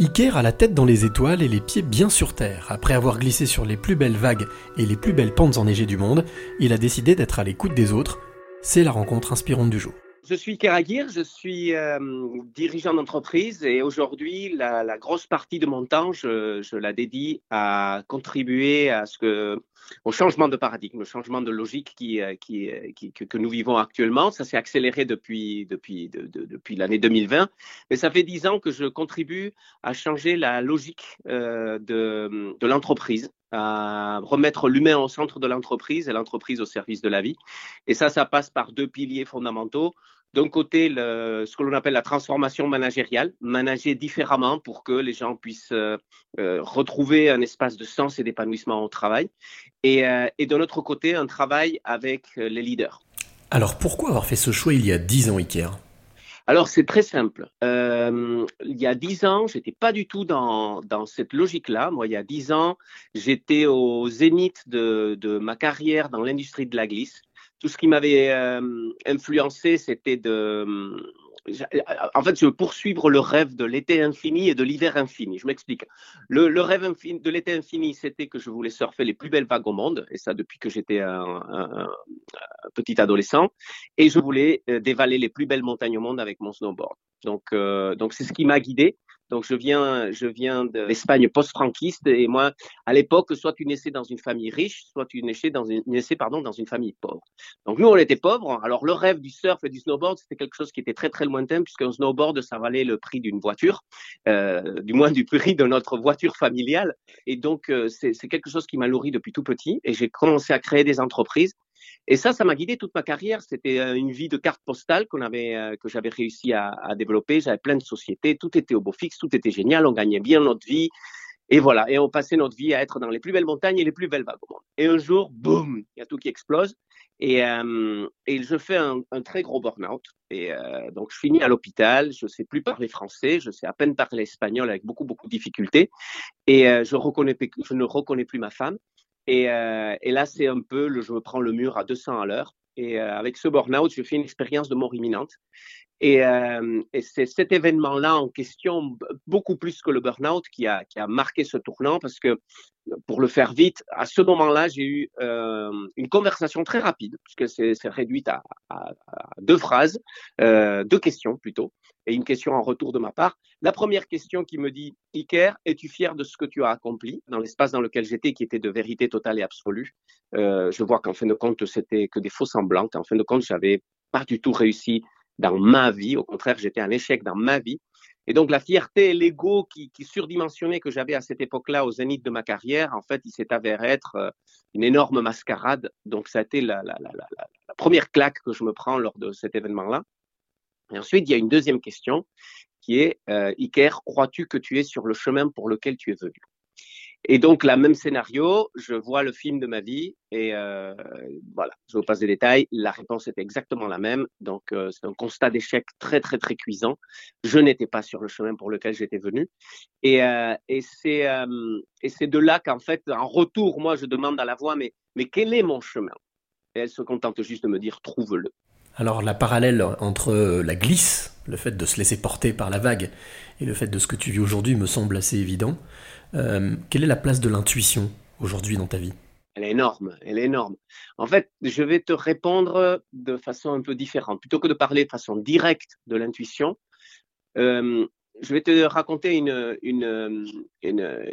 Iker a la tête dans les étoiles et les pieds bien sur terre. Après avoir glissé sur les plus belles vagues et les plus belles pentes enneigées du monde, il a décidé d'être à l'écoute des autres. C'est la rencontre inspirante du jour. Je suis Keragir, je suis euh, dirigeant d'entreprise et aujourd'hui, la, grosse partie de mon temps, je, la dédie à contribuer au changement de paradigme, au changement de logique euh, euh, que, nous vivons actuellement. Ça s'est accéléré depuis, l'année 2020, mais ça fait dix ans que je contribue à changer la logique de l'entreprise à remettre l'humain au centre de l'entreprise et l'entreprise au service de la vie. Et ça, ça passe par deux piliers fondamentaux. D'un côté, ce que l'on appelle la transformation managériale, manager différemment pour que les gens puissent euh, euh, retrouver un espace de sens et d'épanouissement au travail. Et, euh, et de l'autre côté, un travail avec les leaders. Alors pourquoi avoir fait ce choix il y a dix ans, Iker? Alors, c'est très simple. Euh, il y a dix ans, j'étais pas du tout dans, dans cette logique-là. Moi, il y a dix ans, j'étais au zénith de, de ma carrière dans l'industrie de la glisse. Tout ce qui m'avait euh, influencé, c'était de en fait, je veux poursuivre le rêve de l'été infini et de l'hiver infini. Je m'explique. Le, rêve de l'été infini, c'était que je voulais surfer les plus belles vagues au monde, et ça depuis que j'étais un, petit adolescent, et je voulais euh, dévaler les plus belles montagnes au monde avec mon snowboard. Donc, euh, donc c'est ce qui m'a guidé. Donc je viens, je viens de l'Espagne post-franquiste et moi, à l'époque, soit tu naissais dans une famille riche, soit tu naissais dans une, naissais, pardon, dans une famille pauvre. Donc nous, on était pauvres. Alors le rêve du surf et du snowboard, c'était quelque chose qui était très très lointain puisqu'un snowboard, ça valait le prix d'une voiture, euh, du moins du prix de notre voiture familiale. Et donc euh, c'est quelque chose qui m'a nourri depuis tout petit et j'ai commencé à créer des entreprises et ça, ça m'a guidé toute ma carrière. C'était euh, une vie de carte postale qu'on avait, euh, que j'avais réussi à, à développer. J'avais plein de sociétés, tout était au beau fixe, tout était génial, on gagnait bien notre vie. Et voilà, et on passait notre vie à être dans les plus belles montagnes et les plus belles vagues au monde. Et un jour, boum, il y a tout qui explose. Et, euh, et je fais un, un très gros burn-out. Et euh, donc, je finis à l'hôpital. Je ne sais plus parler français. Je sais à peine parler espagnol avec beaucoup, beaucoup de difficultés. Et euh, je, reconnais, je ne reconnais plus ma femme. Et, euh, et là, c'est un peu, le, je me prends le mur à 200 à l'heure. Et euh, avec ce burn-out, je fais une expérience de mort imminente. Et, euh, et c'est cet événement-là en question, beaucoup plus que le burn-out, qui a, qui a marqué ce tournant, parce que, pour le faire vite, à ce moment-là, j'ai eu euh, une conversation très rapide, puisque c'est réduite à, à, à, deux phrases, euh, deux questions plutôt, et une question en retour de ma part. La première question qui me dit, Iker, es-tu fier de ce que tu as accompli dans l'espace dans lequel j'étais, qui était de vérité totale et absolue? Euh, Je vois qu'en fin de compte, c'était que des faux semblants, qu'en fin de compte, j'avais pas du tout réussi dans ma vie. Au contraire, j'étais un échec dans ma vie. Et donc la fierté et l'ego qui, qui surdimensionné que j'avais à cette époque-là, au zénith de ma carrière, en fait, il s'est avéré être euh, une énorme mascarade. Donc ça a été la, la, la, la, première claque que je me prends lors de cet événement-là. Et ensuite, il y a une deuxième question qui est, euh, Iker, crois-tu que tu es sur le chemin pour lequel tu es venu? Et donc, la même scénario, je vois le film de ma vie et euh, voilà, je vous passe des détails. La réponse est exactement la même. Donc, euh, c'est un constat d'échec très, très, très cuisant. Je n'étais pas sur le chemin pour lequel j'étais venu. Et, euh, euh, et c'est de là qu'en fait, en retour, moi, je demande à la voix, mais, mais quel est mon chemin? Et elle se contente juste de me dire, trouve-le. Alors, la parallèle entre la glisse, le fait de se laisser porter par la vague, et le fait de ce que tu vis aujourd'hui me semble assez évident. Euh, quelle est la place de l'intuition aujourd'hui dans ta vie? Elle est énorme, elle est énorme. En fait, je vais te répondre de façon un peu différente. Plutôt que de parler de façon directe de l'intuition, euh, je vais te raconter une, une, une,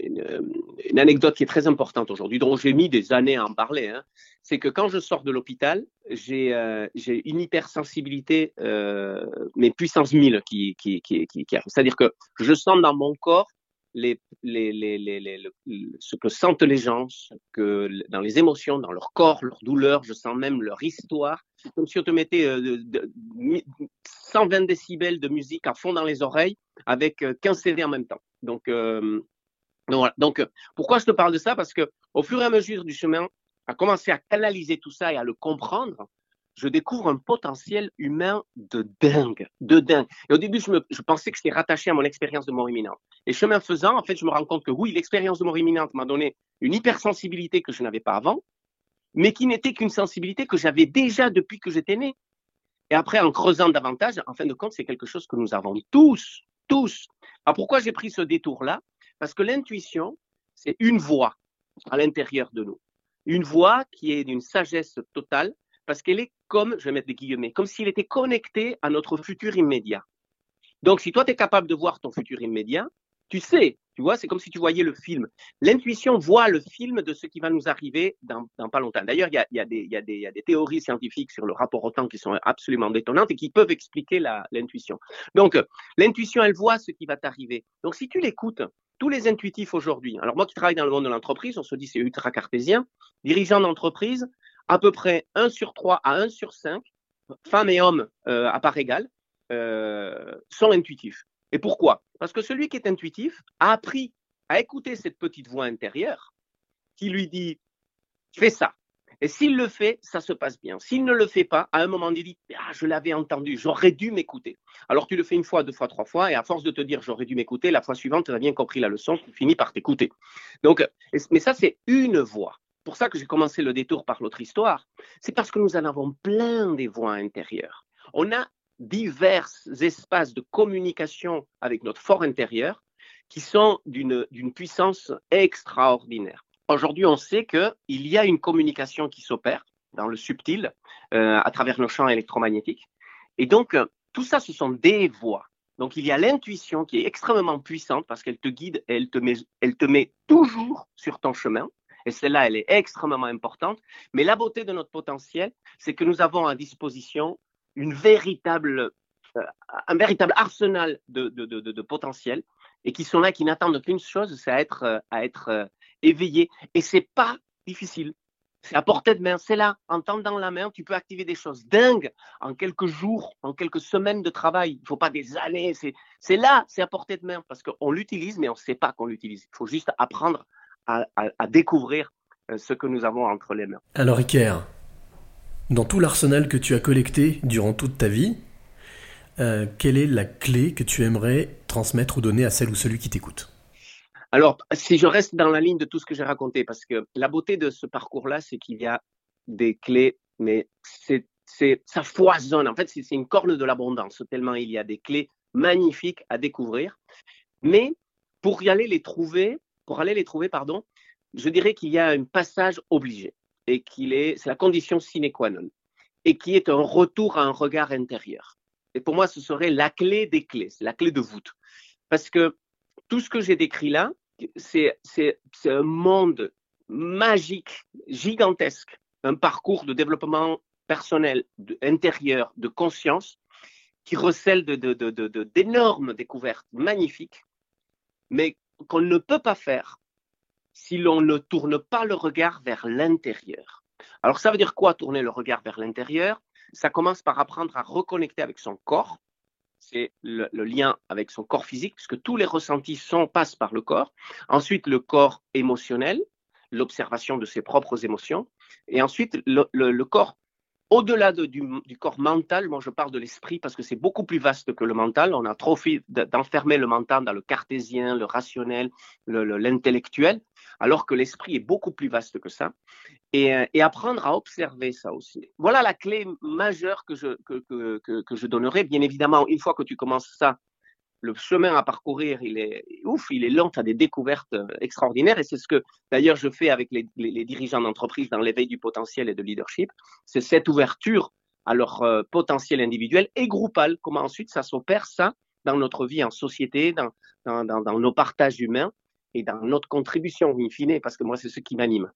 une, anecdote qui est très importante aujourd'hui, dont j'ai mis des années à en parler. Hein. C'est que quand je sors de l'hôpital, j'ai euh, une hypersensibilité, euh, mais puissance 1000 qui, qui, qui, qui, qui C'est-à-dire que je sens dans mon corps les, les, les, ce que sentent les gens, que, dans les émotions, dans leur corps, leur douleur, je sens même leur histoire. Comme si on te mettait euh, de, 120 décibels de musique à fond dans les oreilles avec 15 euh, CD en même temps. Donc, euh, donc pourquoi je te parle de ça? Parce que au fur et à mesure du chemin, à commencer à canaliser tout ça et à le comprendre, je découvre un potentiel humain de dingue, de dingue. Et au début, je, me, je pensais que c'était rattaché à mon expérience de mort imminente. Et chemin faisant, en fait, je me rends compte que oui, l'expérience de mort imminente m'a donné une hypersensibilité que je n'avais pas avant, mais qui n'était qu'une sensibilité que j'avais déjà depuis que j'étais né. Et après, en creusant davantage, en fin de compte, c'est quelque chose que nous avons tous, tous. Alors pourquoi j'ai pris ce détour-là? Parce que l'intuition, c'est une voix à l'intérieur de nous. Une voix qui est d'une sagesse totale, parce qu'elle est comme, je vais mettre des guillemets, comme s'il était connecté à notre futur immédiat. Donc, si toi, tu es capable de voir ton futur immédiat, tu sais, tu vois, c'est comme si tu voyais le film. L'intuition voit le film de ce qui va nous arriver dans, pas longtemps. D'ailleurs, il y a, des théories scientifiques sur le rapport au temps qui sont absolument détonnantes et qui peuvent expliquer l'intuition. Donc, l'intuition, elle voit ce qui va t'arriver. Donc, si tu l'écoutes, tous les intuitifs aujourd'hui, alors moi qui travaille dans le monde de l'entreprise, on se dit c'est ultra cartésien, dirigeants d'entreprise, à peu près 1 sur 3 à 1 sur 5, femmes et hommes euh, à part égale, euh, sont intuitifs. Et pourquoi? Parce que celui qui est intuitif a appris à écouter cette petite voix intérieure qui lui dit fais ça. Et s'il le fait, ça se passe bien. S'il ne le fait pas, à un moment, il dit ah, je l'avais entendu, j'aurais dû m'écouter. Alors tu le fais une fois, deux fois, trois fois, et à force de te dire j'aurais dû m'écouter, la fois suivante, tu as bien compris la leçon, tu finis par t'écouter. Donc, mais ça, c'est une voix. Pour ça que j'ai commencé le détour par l'autre histoire. C'est parce que nous en avons plein des voix intérieures. On a divers espaces de communication avec notre fort intérieur qui sont d'une puissance extraordinaire. Aujourd'hui, on sait qu'il y a une communication qui s'opère dans le subtil euh, à travers nos champs électromagnétiques. Et donc, tout ça, ce sont des voix. Donc, il y a l'intuition qui est extrêmement puissante parce qu'elle te guide et elle te met toujours sur ton chemin. Et celle-là, elle est extrêmement importante. Mais la beauté de notre potentiel, c'est que nous avons à disposition une véritable, euh, un véritable arsenal de, de, de, potentiel et qui sont là, qui n'attendent qu'une chose, c'est à être, euh, à être euh, éveillé. Et c'est pas difficile. C'est à portée de main, c'est là, en tendant la main, tu peux activer des choses dingues en quelques jours, en quelques semaines de travail. Il ne faut pas des années, c'est là, c'est à portée de main, parce qu'on l'utilise, mais on ne sait pas qu'on l'utilise. Il faut juste apprendre à, à, à, découvrir ce que nous avons entre les mains. Alors Iker, dans tout l'arsenal que tu as collecté durant toute ta vie, euh, quelle est la clé que tu aimerais transmettre ou donner à celle ou celui qui t'écoute? Alors, si je reste dans la ligne de tout ce que j'ai raconté, parce que la beauté de ce parcours-là, c'est qu'il y a des clés, mais c'est, ça foisonne. En fait, c'est, une corne de l'abondance, tellement il y a des clés magnifiques à découvrir. Mais pour y aller les trouver, pour aller les trouver, pardon, je dirais qu'il y a un passage obligé et qu'il est, c'est la condition sine qua non, et qui est un retour à un regard intérieur. Et pour moi, ce serait la clé des clés, la clé de voûte. Parce que tout ce que j'ai décrit là, c'est, un monde magique, gigantesque, un parcours de développement personnel, intérieur, de conscience, qui recèle de, de, de, d'énormes découvertes magnifiques, mais qu'on ne peut pas faire si l'on ne tourne pas le regard vers l'intérieur. Alors ça veut dire quoi tourner le regard vers l'intérieur? Ça commence par apprendre à reconnecter avec son corps. C'est le, lien avec son corps physique, puisque tous les ressentis sont, passent par le corps. Ensuite, le corps émotionnel, l'observation de ses propres émotions. Et ensuite, le, le corps au-delà du, corps mental, moi je parle de l'esprit parce que c'est beaucoup plus vaste que le mental. On a trop fait d'enfermer le mental dans le cartésien, le rationnel, l'intellectuel, alors que l'esprit est beaucoup plus vaste que ça. Et, euh, apprendre à observer ça aussi. Voilà la clé majeure que je, que, que, que je donnerai. Bien évidemment, une fois que tu commences ça, le chemin à parcourir, il est ouf, il est lent, tu des découvertes euh, extraordinaires. Et c'est ce que d'ailleurs je fais avec les, dirigeants d'entreprise dans l'éveil du potentiel et de leadership. C'est cette ouverture à leur euh, potentiel individuel et groupal. Comment ensuite ça s'opère, ça, dans notre vie en société, dans, dans nos partages humains et dans notre contribution in fine, parce que moi, c'est ce qui m'anime.